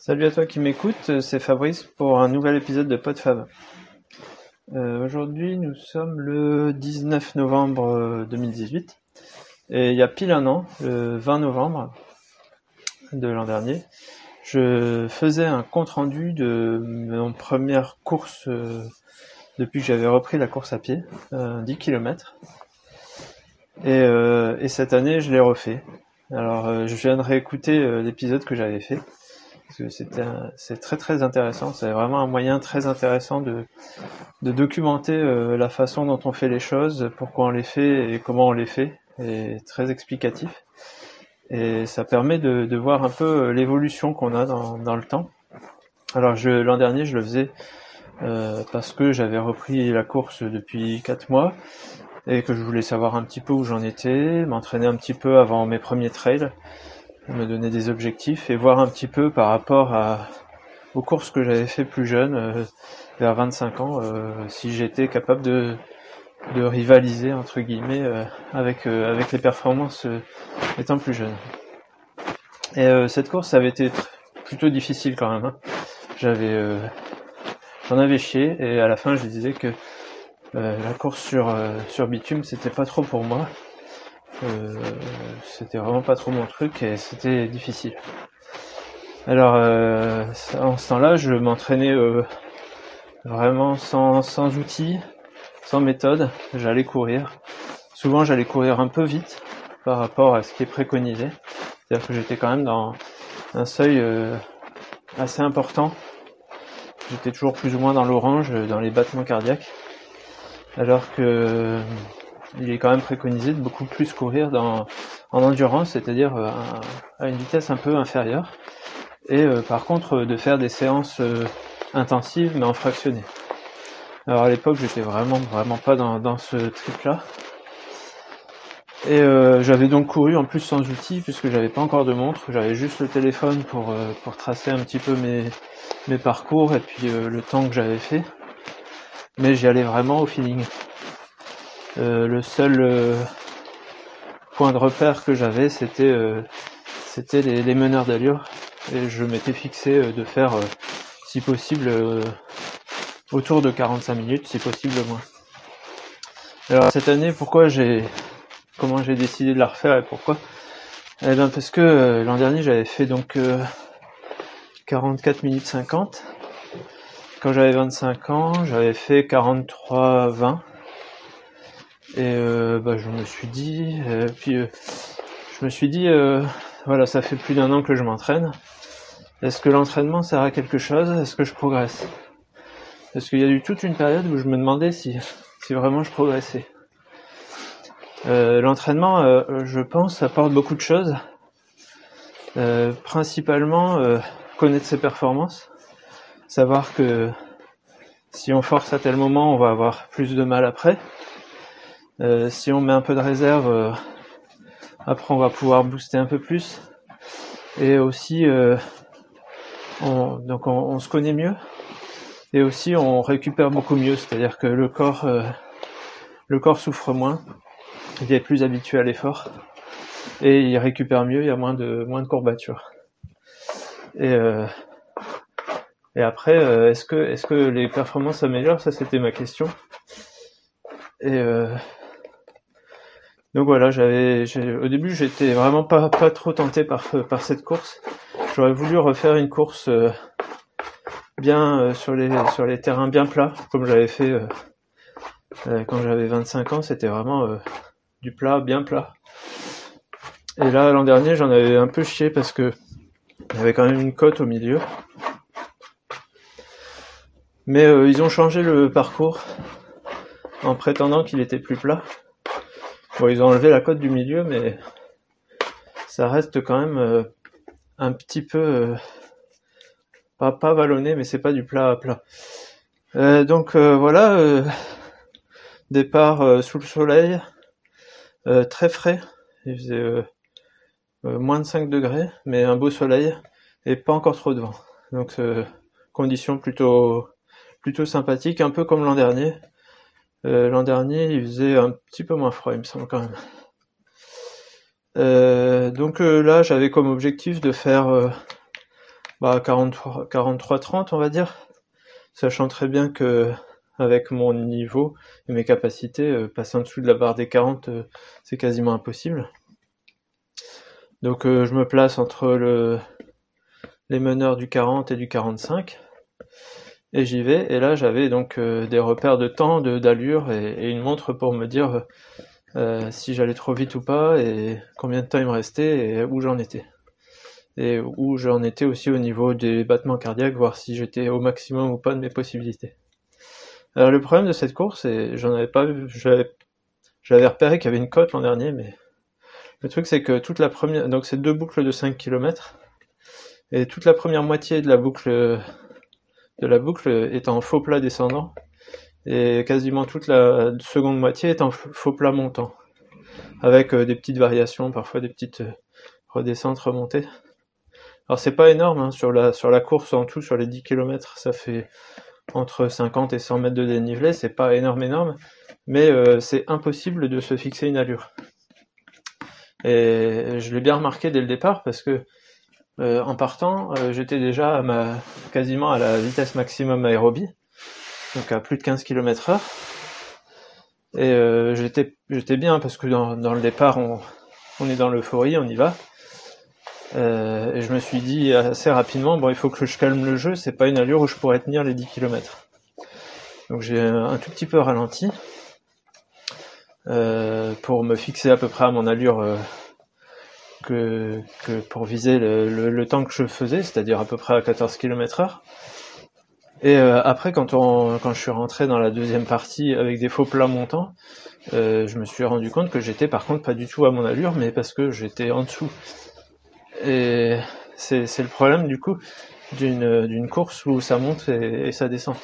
Salut à toi qui m'écoute, c'est Fabrice pour un nouvel épisode de PodFab. Euh, Aujourd'hui, nous sommes le 19 novembre 2018 euh, et il y a pile un an, le 20 novembre de l'an dernier, je faisais un compte rendu de mon première course euh, depuis que j'avais repris la course à pied, 10 euh, km. Et, et cette année, je l'ai refait. Alors, je viens de réécouter l'épisode que j'avais fait c'est très très intéressant. C'est vraiment un moyen très intéressant de, de documenter euh, la façon dont on fait les choses, pourquoi on les fait et comment on les fait, et très explicatif. Et ça permet de, de voir un peu euh, l'évolution qu'on a dans, dans le temps. Alors l'an dernier, je le faisais euh, parce que j'avais repris la course depuis 4 mois et que je voulais savoir un petit peu où j'en étais, m'entraîner un petit peu avant mes premiers trails me donner des objectifs et voir un petit peu par rapport à, aux courses que j'avais fait plus jeune, euh, vers 25 ans, euh, si j'étais capable de, de rivaliser entre guillemets euh, avec avec les performances étant plus jeune. Et cette course avait été plutôt difficile quand même. Hein. J'avais j'en avais chié et à la fin je disais que la course sur sur bitume c'était pas trop pour moi c'était vraiment pas trop mon truc et c'était difficile. Alors euh, en ce temps-là, je m'entraînais euh, vraiment sans, sans outils, sans méthode. J'allais courir. Souvent, j'allais courir un peu vite par rapport à ce qui est préconisé. C'est-à-dire que j'étais quand même dans un seuil assez important. J'étais toujours plus ou moins dans l'orange, dans les battements cardiaques. Alors que il est quand même préconisé de beaucoup plus courir en endurance, c'est-à-dire euh, à, une vitesse un peu inférieure. Et euh, par contre, de faire des séances euh, intensives, mais en fractionné. Alors à l'époque, j'étais vraiment, vraiment pas dans, dans ce trip-là. Et j'avais donc couru en plus sans outils, puisque j'avais pas encore de montre, j'avais juste le téléphone pour, pour tracer un petit peu mes, mes parcours et puis le temps que j'avais fait. Mais j'y allais vraiment au feeling. Euh, le seul euh, point de repère que j'avais, c'était euh, les, meneurs d'allure. Et je m'étais fixé de faire, si possible, autour de 45 minutes, si possible moins. Alors cette année, pourquoi j'ai comment j'ai décidé de la refaire et pourquoi? Eh bien parce que l'an dernier j'avais fait donc 44 minutes 50. Quand j'avais 25 ans, j'avais fait 43 20 et euh, bah, je me suis dit, euh, puis euh, je me suis dit, voilà, ça fait plus d'un an que je m'entraîne. Est-ce que l'entraînement sert à quelque chose? Est-ce que je progresse? Parce qu'il y a eu toute une période où je me demandais si, si vraiment je progressais. l'entraînement, je pense, apporte beaucoup de choses. principalement, connaître ses performances. Savoir que si on force à tel moment, on va avoir plus de mal après. Euh, si on met un peu de réserve, euh, après on va pouvoir booster un peu plus. Et aussi, euh, on, donc on, se connaît mieux. Et aussi, on récupère beaucoup mieux. C'est-à-dire que le corps, le corps souffre moins. Il est plus habitué à l'effort et il récupère mieux. Il y a moins de moins de courbatures. Et et après, est-ce que est-ce que les performances s'améliorent? Ça, c'était ma question. Et donc voilà, j'avais, au début, j'étais vraiment pas, pas trop tenté par, par cette course. J'aurais voulu refaire une course euh, bien euh, sur les sur les terrains bien plats, comme j'avais fait euh, quand j'avais 25 ans. C'était vraiment du plat, bien plat. Et là, l'an dernier, j'en avais un peu chié parce que il y avait quand même une côte au milieu. Mais ils ont changé le parcours en prétendant qu'il était plus plat. Bon, ils ont enlevé la côte du milieu, mais ça reste quand même euh, un petit peu euh, pas, pas vallonné, mais c'est pas du plat à plat. Euh, donc voilà, départ sous le soleil, très frais, il faisait moins de 5 degrés, mais un beau soleil et pas encore trop de vent. Donc conditions plutôt plutôt sympathiques, un peu comme l'an dernier. Euh, l'an dernier, il faisait un petit peu moins froid, il me semble quand même. Euh, donc euh, là, j'avais comme objectif de faire bah, 43-30 on va dire, sachant très bien que avec mon niveau et mes capacités, passer en dessous de la barre des 40, euh, c'est quasiment impossible. Donc je me place entre le, les meneurs du 40 et du 45, et j'y vais. Et là j'avais donc des repères de temps, de d'allure et, une montre pour me dire si j'allais trop vite ou pas, et combien de temps il me restait et où j'en étais. Et où j'en étais aussi au niveau des battements cardiaques, voir si j'étais au maximum ou pas de mes possibilités. Alors le problème de cette course, et j'en avais pas vu, j'avais repéré qu'il y avait une côte l'an dernier, mais le truc c'est que toute la première, donc c'est deux boucles de 5 km, et toute la première moitié de la boucle de la boucle est en faux plat descendant, et quasiment toute la seconde moitié est en faux plat montant, avec euh, des petites variations, parfois des petites euh, redescentes, remontées. Alors c'est pas énorme hein, sur la sur la course en tout, sur les 10 km, ça fait entre 50 et 100 mètres de dénivelé, c'est pas énorme énorme, mais euh, c'est impossible de se fixer une allure. Et je l'ai bien remarqué dès le départ parce que euh, en partant, euh, j'étais déjà quasiment à la vitesse maximum aérobie, donc à plus de 15 km heure. Et j'étais, j'étais bien parce que dans, le départ, on, on est dans l'euphorie, on y va. Euh, et je me suis dit assez rapidement, bon, il faut que je calme le jeu, c'est pas une allure où je pourrais tenir les 10 km. Donc j'ai un tout petit peu ralenti euh, pour me fixer à peu près à mon allure euh, que, pour viser le, temps que je faisais, c'est-à-dire à peu près à 14 km heure. Et euh, après, quand, on, quand je suis rentré dans la deuxième partie avec des faux plats montants, euh, je me suis rendu compte que j'étais par contre pas du tout à mon allure, mais parce que j'étais en dessous. Et c'est le problème du coup d'une course où ça monte et, ça descend.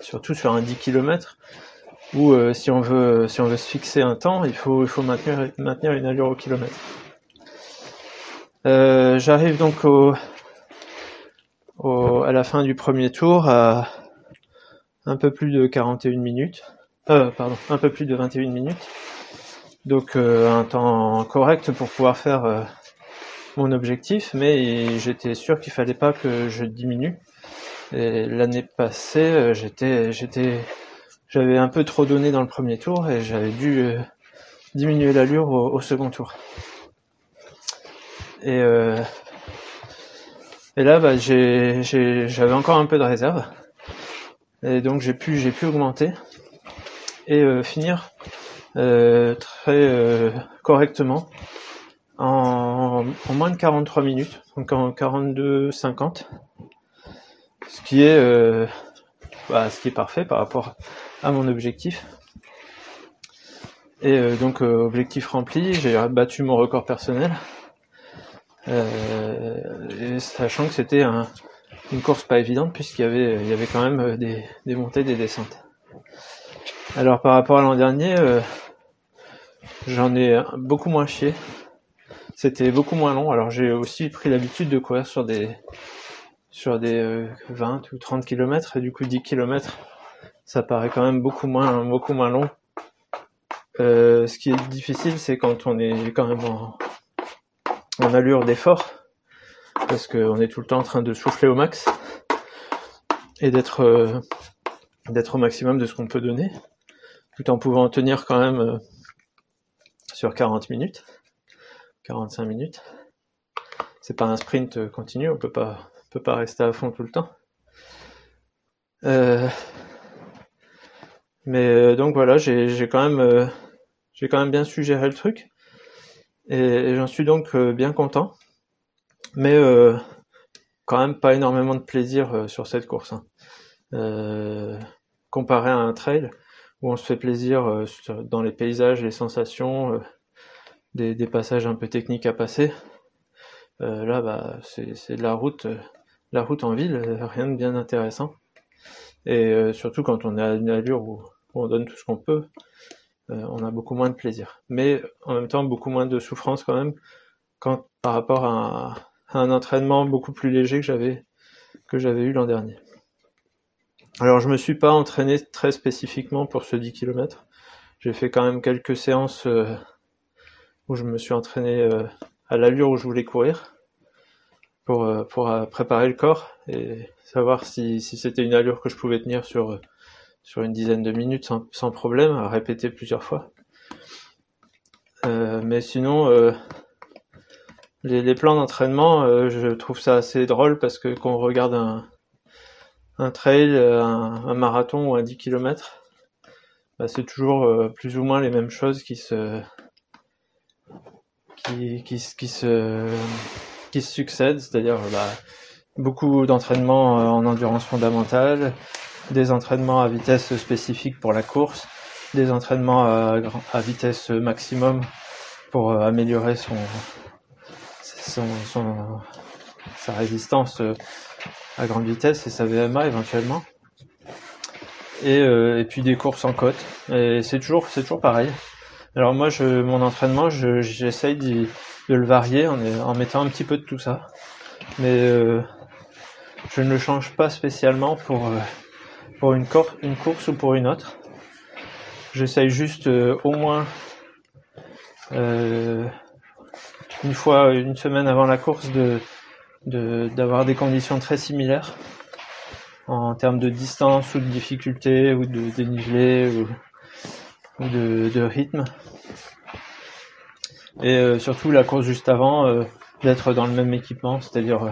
Surtout sur un 10 km où euh, si on veut se fixer un temps, il faut maintenir une allure au kilomètre. Euh, J'arrive donc au, à la fin du premier tour à un peu plus de 41 minutes. Euh, pardon, un peu plus de 21 minutes. Donc euh, un temps correct pour pouvoir faire mon objectif, mais j'étais sûr qu'il fallait pas que je diminue. L'année passée, j'étais, j'étais, j'avais un peu trop donné dans le premier tour et j'avais dû diminuer l'allure au, second tour. Et, euh, et là, bah, j'avais encore un peu de réserve. Et donc j'ai pu, j'ai pu augmenter et finir très correctement en, moins de 43 minutes, donc en 42-50, ce qui est euh, bah, ce qui est parfait par rapport à mon objectif. Et euh, donc euh, objectif rempli, j'ai battu mon record personnel, et sachant que c'était un, une course pas évidente puisqu'il y avait il y avait quand même des, des montées, des descentes. Alors par rapport à l'an dernier, j'en ai beaucoup moins chié c'était beaucoup moins long. Alors j'ai aussi pris l'habitude de courir sur des sur des 20 euh, ou 30 km et du coup 10 km ça paraît quand même beaucoup moins beaucoup moins long. Euh, ce qui est difficile c'est quand on est quand même en, en allure d'effort parce qu'on est tout le temps en train de souffler au max et d'être euh, d'être au maximum de ce qu'on peut donner tout en pouvant tenir quand même euh, sur 40 minutes. 45 minutes. C'est pas un sprint continu, on peut pas, peut pas rester à fond tout le temps. Euh, mais donc voilà, j'ai quand même, j'ai quand même bien suggéré le truc, et, j'en suis donc bien content. Mais quand même pas énormément de plaisir sur cette course. Hein. comparé à un trail où on se fait plaisir dans les paysages, les sensations, des, passages un peu techniques à passer. Euh, là, bah, c'est de la route, euh, la route en ville, euh, rien de bien intéressant. Et surtout quand on est à une allure où, on donne tout ce qu'on peut, on a beaucoup moins de plaisir. Mais en même temps, beaucoup moins de souffrance quand même, par rapport à, un entraînement beaucoup plus léger que j'avais eu l'an dernier. Alors je me suis pas entraîné très spécifiquement pour ce 10 km. J'ai fait quand même quelques séances où je me suis entraîné euh, à l'allure où je voulais courir. pour, préparer le corps et savoir si c'était une allure que je pouvais tenir sur, sur une dizaine de minutes sans, problème, à répéter plusieurs fois. mais sinon, les, plans d'entraînement, euh, je trouve ça assez drôle parce que quand on regarde un, trail, euh, un, marathon ou un 10 km, bah, c'est toujours euh, plus ou moins les mêmes choses qui se succèdent, c'est-à-dire bah, beaucoup d'entraînements en endurance fondamentale, des entraînements à vitesse spécifique pour la course, des entraînements à, à vitesse maximum pour améliorer son, son, sa résistance euh, à grande vitesse et sa VMA éventuellement. Et, euh, et puis des courses en côte. Et c'est toujours, c'est toujours pareil. Alors moi, je, mon entraînement, j'essaye de le varier en, en, mettant un petit peu de tout ça. Mais euh, je ne le change pas spécialement pour, pour une, course ou pour une autre. J'essaye juste au moins euh, une fois, une semaine avant la course, de d'avoir des conditions très similaires en termes de distance ou de difficulté ou de dénivelé ou, de, rythme. Et euh, surtout la course juste avant, euh, d'être dans le même équipement, c'est-à-dire euh,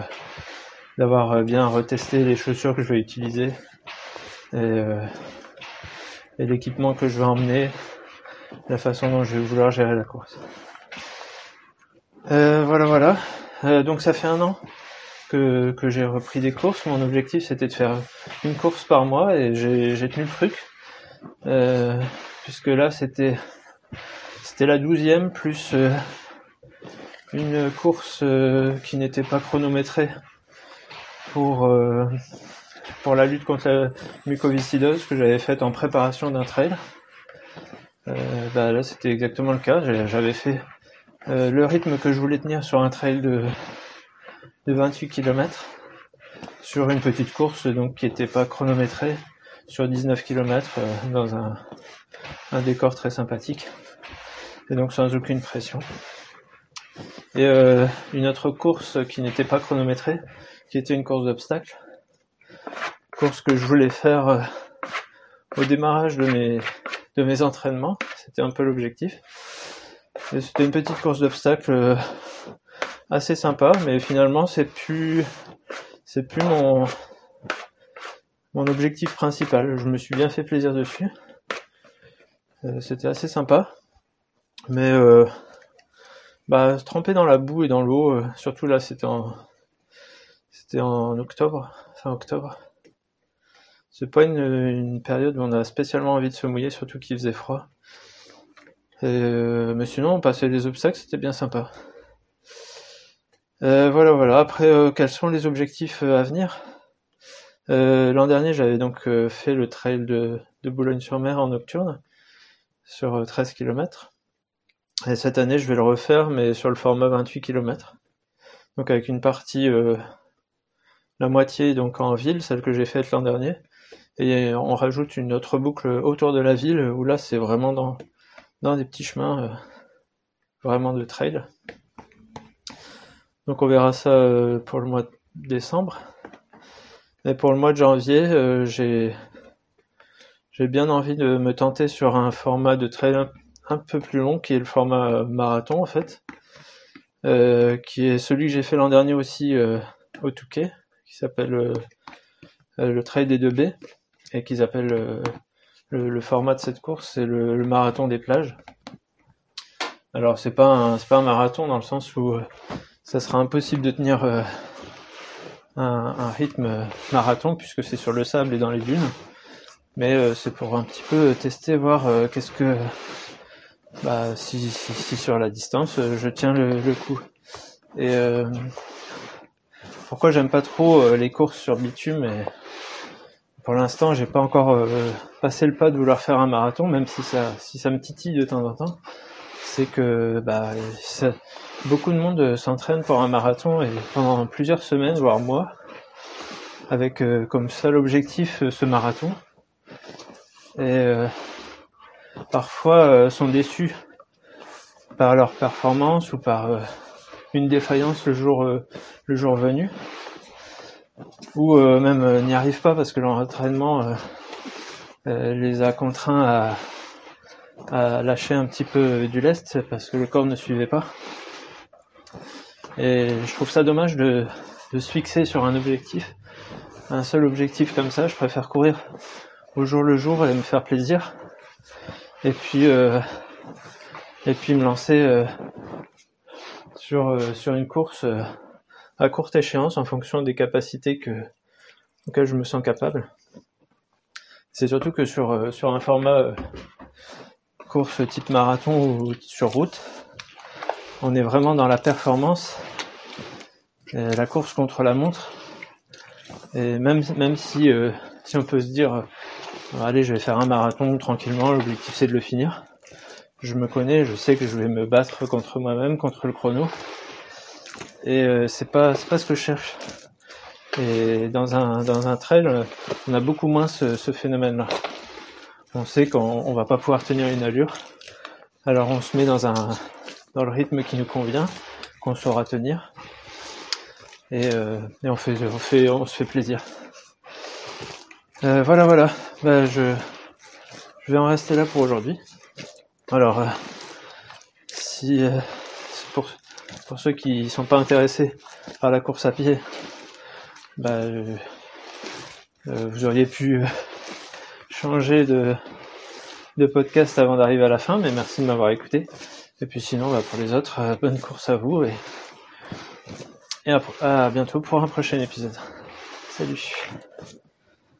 d'avoir bien retesté les chaussures que je vais utiliser et, et l'équipement que je vais emmener, la façon dont je vais vouloir gérer la course. Euh, voilà, voilà. Euh, donc ça fait un an que, que j'ai repris des courses. Mon objectif c'était de faire une course par mois et j'ai tenu le truc. Euh, puisque là c'était c'était la douzième plus euh, une course qui n'était pas chronométrée pour pour la lutte contre la mucoviscidose que j'avais faite en préparation d'un trail. bah là c'était exactement le cas. J'avais fait euh, le rythme que je voulais tenir sur un trail de, de 28 km sur une petite course donc qui n'était pas chronométrée sur 19 km euh, dans un, un, décor très sympathique et donc sans aucune pression. Et euh, une autre course qui n'était pas chronométrée, qui était une course d'obstacles, course que je voulais faire euh, au démarrage de mes, de mes entraînements, c'était un peu l'objectif. C'était une petite course d'obstacles euh, assez sympa, mais finalement c'est plus c'est plus mon mon objectif principal. Je me suis bien fait plaisir dessus. Euh, c'était assez sympa, mais euh, bah tremper dans la boue et dans l'eau, surtout là c'était en c'était en octobre, fin octobre. C'est pas une, période où on a spécialement envie de se mouiller, surtout qu'il faisait froid. Euh, mais sinon, passer les obstacles, c'était bien sympa. Euh, voilà, voilà. Après, euh, quels sont les objectifs à venir? L'an dernier, j'avais donc fait le trail de, Boulogne-sur-Mer en nocturne, sur 13 km. Et cette année, je vais le refaire, mais sur le format 28 km. Donc avec une partie, la moitié donc en ville, celle que j'ai faite l'an dernier. Et on rajoute une autre boucle autour de la ville, où là, c'est vraiment dans dans des petits chemins euh, vraiment de trail. Donc on verra ça euh, pour le mois de décembre. Et pour le mois de janvier, euh, j'ai j'ai bien envie de me tenter sur un format de trail un, peu plus long, qui est le format marathon en fait, qui est celui que j'ai fait l'an dernier aussi au Touquet, qui s'appelle le trail des 2B, et qu'ils appellent le, format de cette course, c'est le, marathon des plages. Alors c'est pas un, pas un marathon dans le sens où euh, ça sera impossible de tenir euh, un, rythme marathon puisque c'est sur le sable et dans les dunes. Mais euh, c'est pour un petit peu tester, voir qu'est-ce que bah, si, si, sur la distance je tiens le, le coup. Et pourquoi j'aime pas trop les courses sur bitume et pour l'instant, j'ai pas encore euh, passé le pas de vouloir faire un marathon, même si ça, si ça me titille de temps en temps. C'est que bah, beaucoup de monde s'entraîne pour un marathon et pendant plusieurs semaines, voire mois, avec euh, comme seul objectif euh, ce marathon. Et parfois sont déçus par leur performance ou par une défaillance le jour le jour venu, ou même n'y arrive pas parce que l'entraînement les a contraints à, à lâcher un petit peu du lest parce que le corps ne suivait pas. Et je trouve ça dommage de, de se fixer sur un objectif, un seul objectif comme ça. Je préfère courir au jour le jour et me faire plaisir. Et puis, euh, et puis me lancer euh, sur, euh, sur une course à courte échéance en fonction des capacités que, auxquelles je me sens capable. C'est surtout que sur, sur un format course type marathon ou sur route, on est vraiment dans la performance, la course contre la montre. Et même, même si, si on peut se dire, allez, je vais faire un marathon tranquillement, l'objectif c'est de le finir. Je me connais, je sais que je vais me battre contre moi-même, contre le chrono. Et euh, c'est pas c'est pas ce que je cherche. Et dans un dans un trail, on a beaucoup moins ce, ce phénomène-là. On sait qu'on va pas pouvoir tenir une allure. Alors on se met dans un dans le rythme qui nous convient, qu'on saura tenir. Et, euh, et on fait on fait on se fait plaisir. Euh, voilà, voilà. Bah, je, je vais en rester là pour aujourd'hui. Alors, euh, si euh, pour, pour ceux qui sont pas intéressés par la course à pied, bah, vous auriez pu changer de, de podcast avant d'arriver à la fin, mais merci de m'avoir écouté. Et puis sinon, bah, pour les autres, bonne course à vous et, et à bientôt pour un prochain épisode. Salut